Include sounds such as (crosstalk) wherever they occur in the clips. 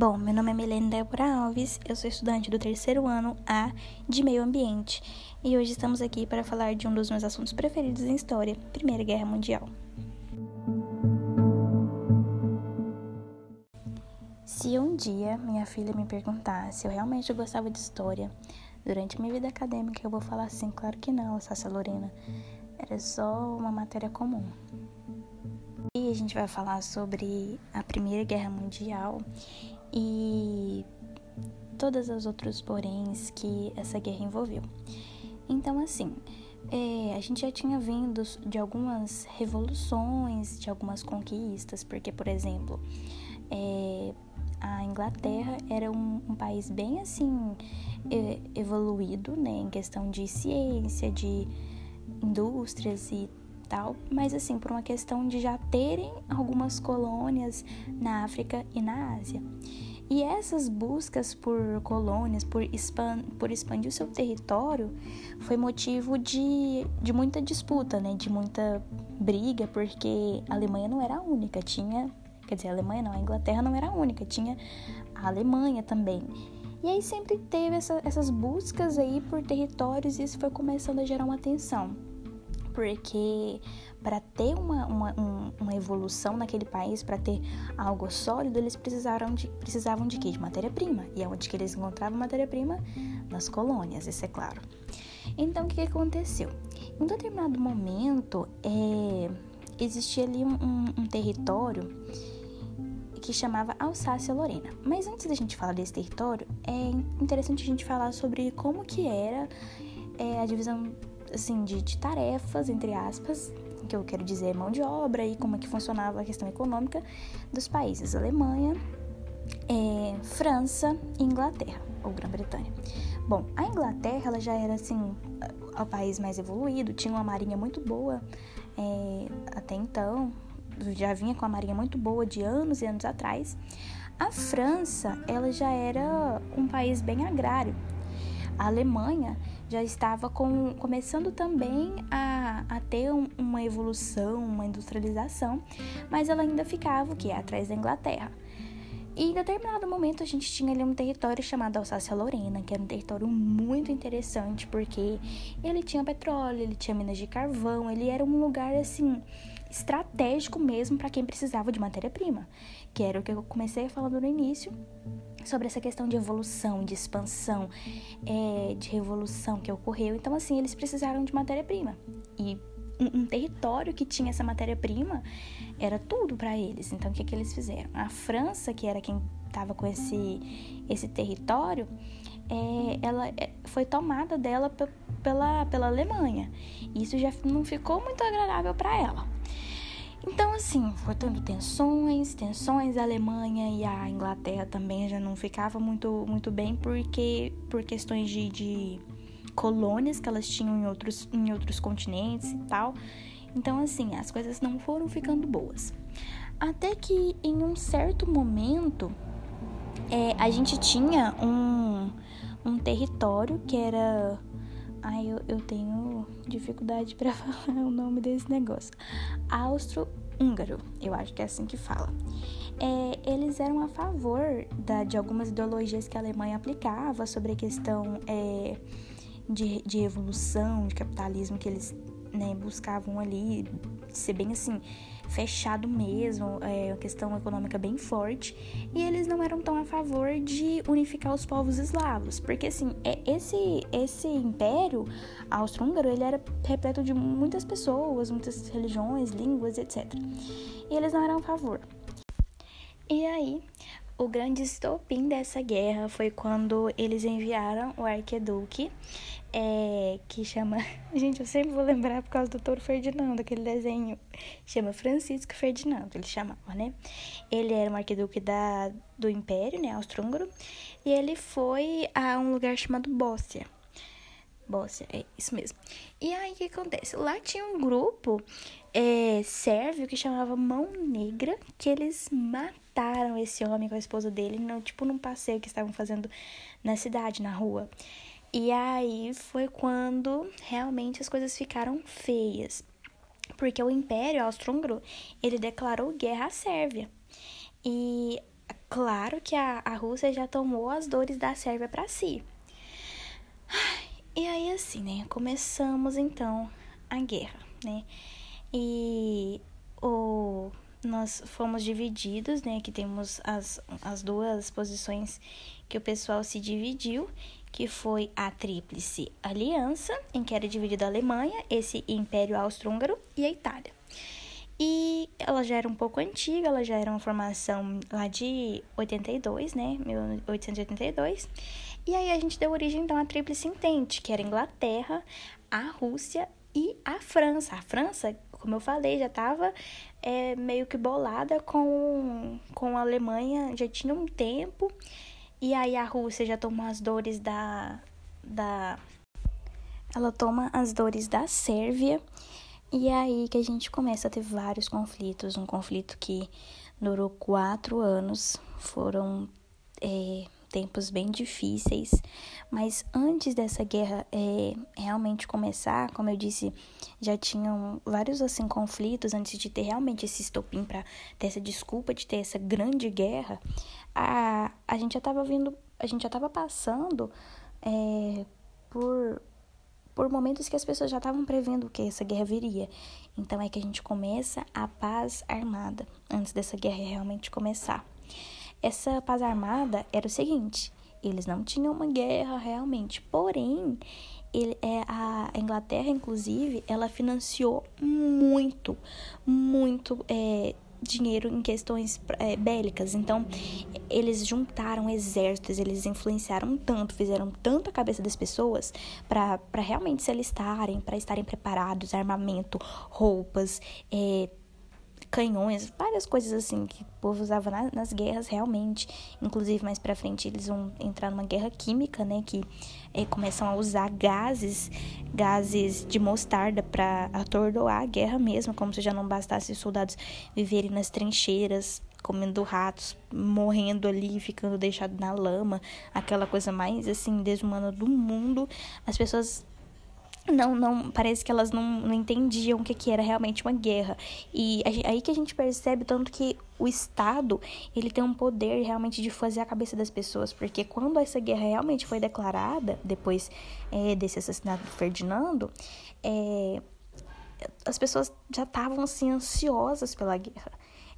Bom, meu nome é Milene Débora Alves, eu sou estudante do terceiro ano A de Meio Ambiente e hoje estamos aqui para falar de um dos meus assuntos preferidos em história, Primeira Guerra Mundial. Se um dia minha filha me perguntar se eu realmente gostava de história durante minha vida acadêmica, eu vou falar assim, claro que não, Sácia Lorena, era só uma matéria comum. E a gente vai falar sobre a Primeira Guerra Mundial e todas as outros poréns que essa guerra envolveu. Então, assim, é, a gente já tinha vindo de algumas revoluções, de algumas conquistas, porque, por exemplo, é, a Inglaterra era um, um país bem assim é, evoluído, né, em questão de ciência, de indústrias e tal, mas assim, por uma questão de já terem algumas colônias na África e na Ásia. E essas buscas por colônias, por, por expandir o seu território, foi motivo de, de muita disputa, né? De muita briga, porque a Alemanha não era a única, tinha. Quer dizer, a Alemanha não, a Inglaterra não era a única, tinha a Alemanha também. E aí sempre teve essa, essas buscas aí por territórios e isso foi começando a gerar uma tensão porque para ter uma, uma, uma, evolução naquele país, para ter algo sólido, eles precisaram de, precisavam de quê? De matéria-prima. E é onde que eles encontravam matéria-prima? Nas colônias, isso é claro. Então, o que, que aconteceu? Em um determinado momento, é, existia ali um, um, um território que chamava Alsácia-Lorena. Mas antes da gente falar desse território, é interessante a gente falar sobre como que era é, a divisão assim, de, de tarefas, entre aspas, que eu quero dizer mão de obra e como é que funcionava a questão econômica dos países Alemanha, é, França e Inglaterra, ou Grã-Bretanha. Bom, a Inglaterra ela já era assim o país mais evoluído, tinha uma marinha muito boa é, até então, já vinha com a marinha muito boa de anos e anos atrás. A França ela já era um país bem agrário. A Alemanha já estava com, começando também a, a ter um, uma evolução, uma industrialização, mas ela ainda ficava o que atrás da Inglaterra. E em determinado momento a gente tinha ali um território chamado Alsácia-Lorena, que era um território muito interessante, porque ele tinha petróleo, ele tinha minas de carvão, ele era um lugar assim estratégico mesmo para quem precisava de matéria-prima, que era o que eu comecei falando no início, sobre essa questão de evolução, de expansão, é, de revolução que ocorreu. Então, assim, eles precisaram de matéria-prima. E um, um, território que tinha essa matéria-prima era tudo para eles. Então, o que, que eles fizeram? A França, que era quem estava com esse, esse território, é, ela é, foi tomada dela pela, pela Alemanha. Isso já não ficou muito agradável para ela. Então, assim, foi tendo tensões, tensões, a Alemanha e a Inglaterra também já não ficava muito, muito bem, porque por questões de, de colônias que elas tinham em outros, em outros continentes e tal. Então, assim, as coisas não foram ficando boas. Até que em um certo momento é, a gente tinha um, um território que era Ai, eu, eu tenho dificuldade para (laughs) falar o nome desse negócio. Austro-húngaro, eu acho que é assim que fala. É, eles eram a favor da, de algumas ideologias que a Alemanha aplicava sobre a questão é, de, de revolução, de capitalismo que eles né, buscavam ali ser bem assim fechado mesmo, é uma questão econômica bem forte, e eles não eram tão a favor de unificar os povos eslavos, porque assim, é, esse, esse império austro-húngaro, ele era repleto de muitas pessoas, muitas religiões, línguas, etc. E eles não eram a favor. E aí, o grande estopim dessa guerra foi quando eles enviaram o arquiduque é, que chama. (laughs) Gente, eu sempre vou lembrar por causa do Touro Ferdinando, aquele desenho. Chama Francisco Ferdinando, ele chamava, né? Ele era um arquiduque da, do Império, né? Austro-Húngaro. E ele foi a um lugar chamado Bóssia. Bóssia, é isso mesmo. E aí o que acontece? Lá tinha um grupo é, sérvio que chamava Mão Negra, que eles mataram esse homem com a esposa dele, no, tipo num passeio que estavam fazendo na cidade, na rua. E aí foi quando realmente as coisas ficaram feias. Porque o Império Austro-Húngaro, ele declarou guerra à Sérvia. E claro que a, a Rússia já tomou as dores da Sérvia para si. E aí, assim, né? Começamos então a guerra, né? E o, nós fomos divididos, né? Que temos as, as duas posições que o pessoal se dividiu, que foi a Tríplice Aliança, em que era dividida a Alemanha, esse Império Austro-Húngaro e a Itália. E ela já era um pouco antiga, ela já era uma formação lá de 82, né? 1882. E aí a gente deu origem então à Tríplice Entente, que era a Inglaterra, a Rússia e a França. A França, como eu falei, já estava é, meio que bolada com, com a Alemanha, já tinha um tempo. E aí a Rússia já tomou as dores da. da ela toma as dores da Sérvia. E é aí que a gente começa a ter vários conflitos. Um conflito que durou quatro anos. Foram. É, tempos bem difíceis, mas antes dessa guerra é, realmente começar, como eu disse, já tinham vários assim conflitos antes de ter realmente esse estopim para ter essa desculpa de ter essa grande guerra. A, a gente já estava vindo, a gente já estava passando é, por por momentos que as pessoas já estavam prevendo que essa guerra viria. Então é que a gente começa a paz armada antes dessa guerra realmente começar. Essa paz armada era o seguinte: eles não tinham uma guerra realmente, porém, ele, é, a Inglaterra, inclusive, ela financiou muito, muito é, dinheiro em questões é, bélicas. Então, eles juntaram exércitos, eles influenciaram tanto, fizeram tanto a cabeça das pessoas para realmente se alistarem, para estarem preparados, armamento, roupas, é, canhões, várias coisas assim que o povo usava na, nas guerras realmente. Inclusive, mais pra frente, eles vão entrar numa guerra química, né? Que é, começam a usar gases, gases de mostarda para atordoar a guerra mesmo, como se já não bastasse os soldados viverem nas trincheiras, comendo ratos, morrendo ali, ficando deixado na lama, aquela coisa mais assim desumana do mundo. As pessoas não, não, parece que elas não, não entendiam o que, que era realmente uma guerra. E aí que a gente percebe tanto que o Estado, ele tem um poder realmente de fazer a cabeça das pessoas, porque quando essa guerra realmente foi declarada, depois é, desse assassinato do Ferdinando, é, as pessoas já estavam, assim, ansiosas pela guerra.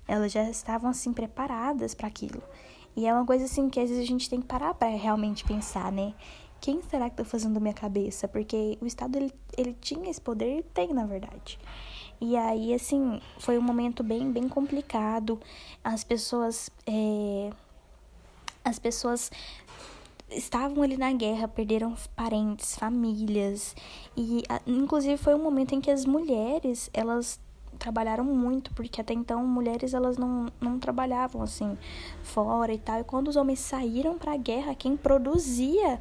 Elas já estavam, assim, preparadas para aquilo. E é uma coisa, assim, que às vezes a gente tem que parar para realmente pensar, né? Quem será que tá fazendo minha cabeça? Porque o Estado, ele, ele tinha esse poder e tem, na verdade. E aí, assim, foi um momento bem, bem complicado. As pessoas, é, as pessoas estavam ali na guerra, perderam parentes, famílias. E, inclusive, foi um momento em que as mulheres, elas trabalharam muito, porque até então mulheres elas não, não trabalhavam assim fora e tal. E quando os homens saíram para a guerra, quem produzia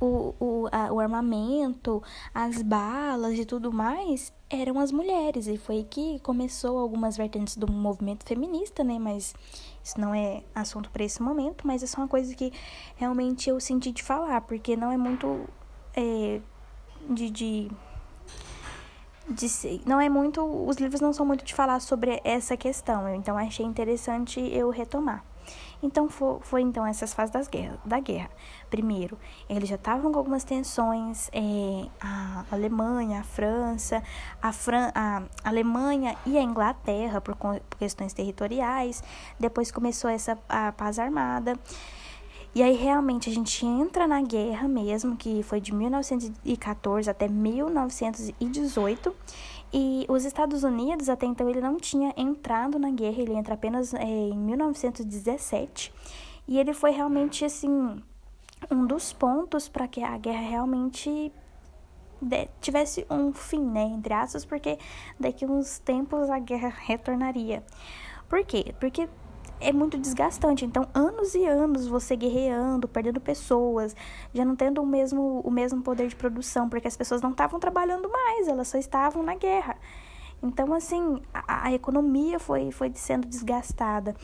o, o, a, o armamento, as balas e tudo mais eram as mulheres. E foi que começou algumas vertentes do movimento feminista, né? Mas isso não é assunto para esse momento, mas é só uma coisa que realmente eu senti de falar, porque não é muito é, de, de de, não é muito, os livros não são muito de falar sobre essa questão, então achei interessante eu retomar. Então foi, foi então essas fases das guerra, da guerra. Primeiro, eles já estavam com algumas tensões, é, a Alemanha, a França, a, Fran a Alemanha e a Inglaterra por, por questões territoriais. Depois começou essa a paz armada. E aí realmente a gente entra na guerra mesmo, que foi de 1914 até 1918. E os Estados Unidos, até então, ele não tinha entrado na guerra, ele entra apenas é, em 1917. E ele foi realmente, assim, um dos pontos para que a guerra realmente tivesse um fim, né, entre aspas, porque daqui uns tempos a guerra (laughs) retornaria. Por quê? Porque é muito desgastante. Então, anos e anos você guerreando, perdendo pessoas, já não tendo o mesmo, o mesmo poder de produção, porque as pessoas não estavam trabalhando mais, elas só estavam na guerra. Então, assim, a, a economia foi, foi sendo desgastada.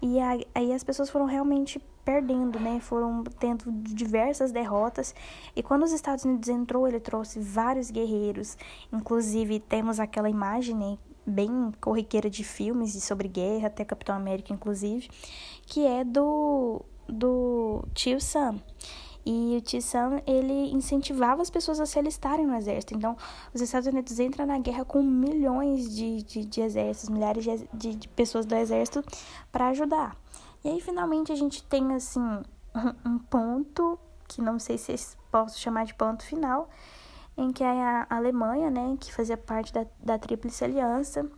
E a, aí as pessoas foram realmente perdendo, né? Foram tendo diversas derrotas. E quando os Estados Unidos entrou, ele trouxe vários guerreiros. Inclusive, temos aquela imagem, né? Bem corriqueira de filmes e sobre guerra, até Capitão América, inclusive, que é do, do tio Sam. E o tio Sam, ele incentivava as pessoas a se alistarem no exército. Então, os Estados Unidos entram na guerra com milhões de, de, de exércitos, milhares de, de, de pessoas do exército para ajudar. E aí, finalmente, a gente tem, assim, (laughs) um, um ponto, que não sei se posso chamar de ponto final, em que a Alemanha, né, que fazia parte da, da Tríplice Aliança,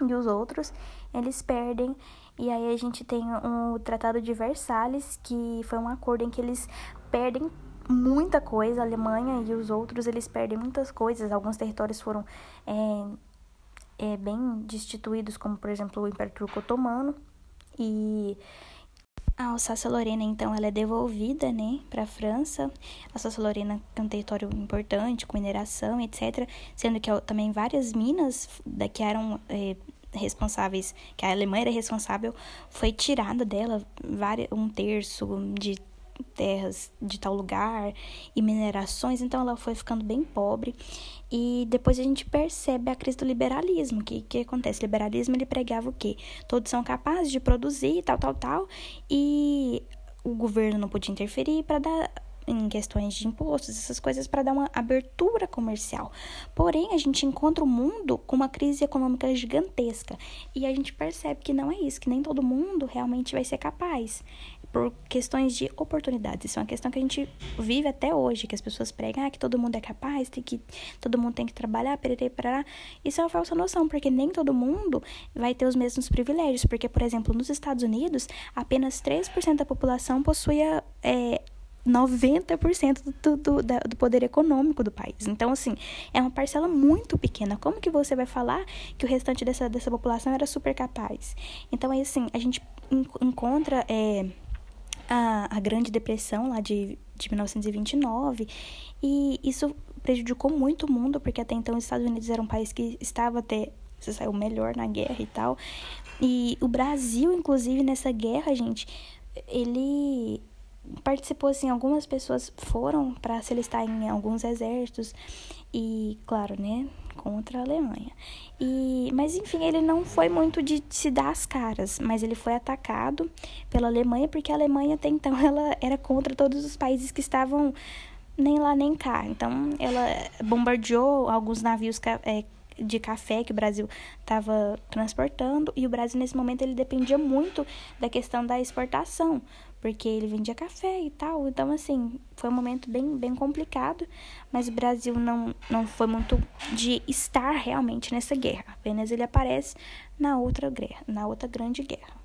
e os outros, eles perdem. E aí a gente tem o um Tratado de Versalhes, que foi um acordo em que eles perdem muita coisa, a Alemanha e os outros, eles perdem muitas coisas. Alguns territórios foram é, é, bem destituídos, como por exemplo o Império Turco Otomano. E a Alsácia-Lorena, então, ela é devolvida, né, para a França. A Alsácia-Lorena é um território importante, com mineração, etc. Sendo que também várias minas que eram é, responsáveis, que a Alemanha era responsável, foi tirada dela um terço de terras de tal lugar e minerações, então ela foi ficando bem pobre. E depois a gente percebe a crise do liberalismo. Que, que acontece? O liberalismo ele pregava o quê? Todos são capazes de produzir, tal, tal, tal, e o governo não podia interferir para dar em questões de impostos, essas coisas para dar uma abertura comercial. Porém, a gente encontra o mundo com uma crise econômica gigantesca e a gente percebe que não é isso, que nem todo mundo realmente vai ser capaz por questões de oportunidades. Isso é uma questão que a gente vive até hoje, que as pessoas pregam ah, que todo mundo é capaz, tem que, todo mundo tem que trabalhar, perere, parará. Isso é uma falsa noção, porque nem todo mundo vai ter os mesmos privilégios. Porque, por exemplo, nos Estados Unidos, apenas 3% da população possuía é, 90% do, do, do poder econômico do país. Então, assim, é uma parcela muito pequena. Como que você vai falar que o restante dessa, dessa população era super capaz? Então, aí, assim, a gente encontra é, a, a Grande Depressão lá de, de 1929 e isso prejudicou muito o mundo, porque até então os Estados Unidos era um país que estava até se saiu melhor na guerra e tal. E o Brasil, inclusive, nessa guerra, gente, ele participou assim, algumas pessoas foram para se alistar em alguns exércitos e, claro, né, contra a Alemanha. E, mas enfim, ele não foi muito de se dar as caras, mas ele foi atacado pela Alemanha porque a Alemanha até então (laughs) ela era contra todos os países que estavam nem lá nem cá. Então ela bombardeou alguns navios é, de café que o Brasil estava transportando e o Brasil nesse momento ele dependia muito da questão da exportação porque ele vendia café e tal. Então, assim, foi um momento bem, bem complicado, mas o Brasil não, não foi muito de estar realmente nessa guerra. Apenas ele aparece na outra guerra, na outra grande guerra.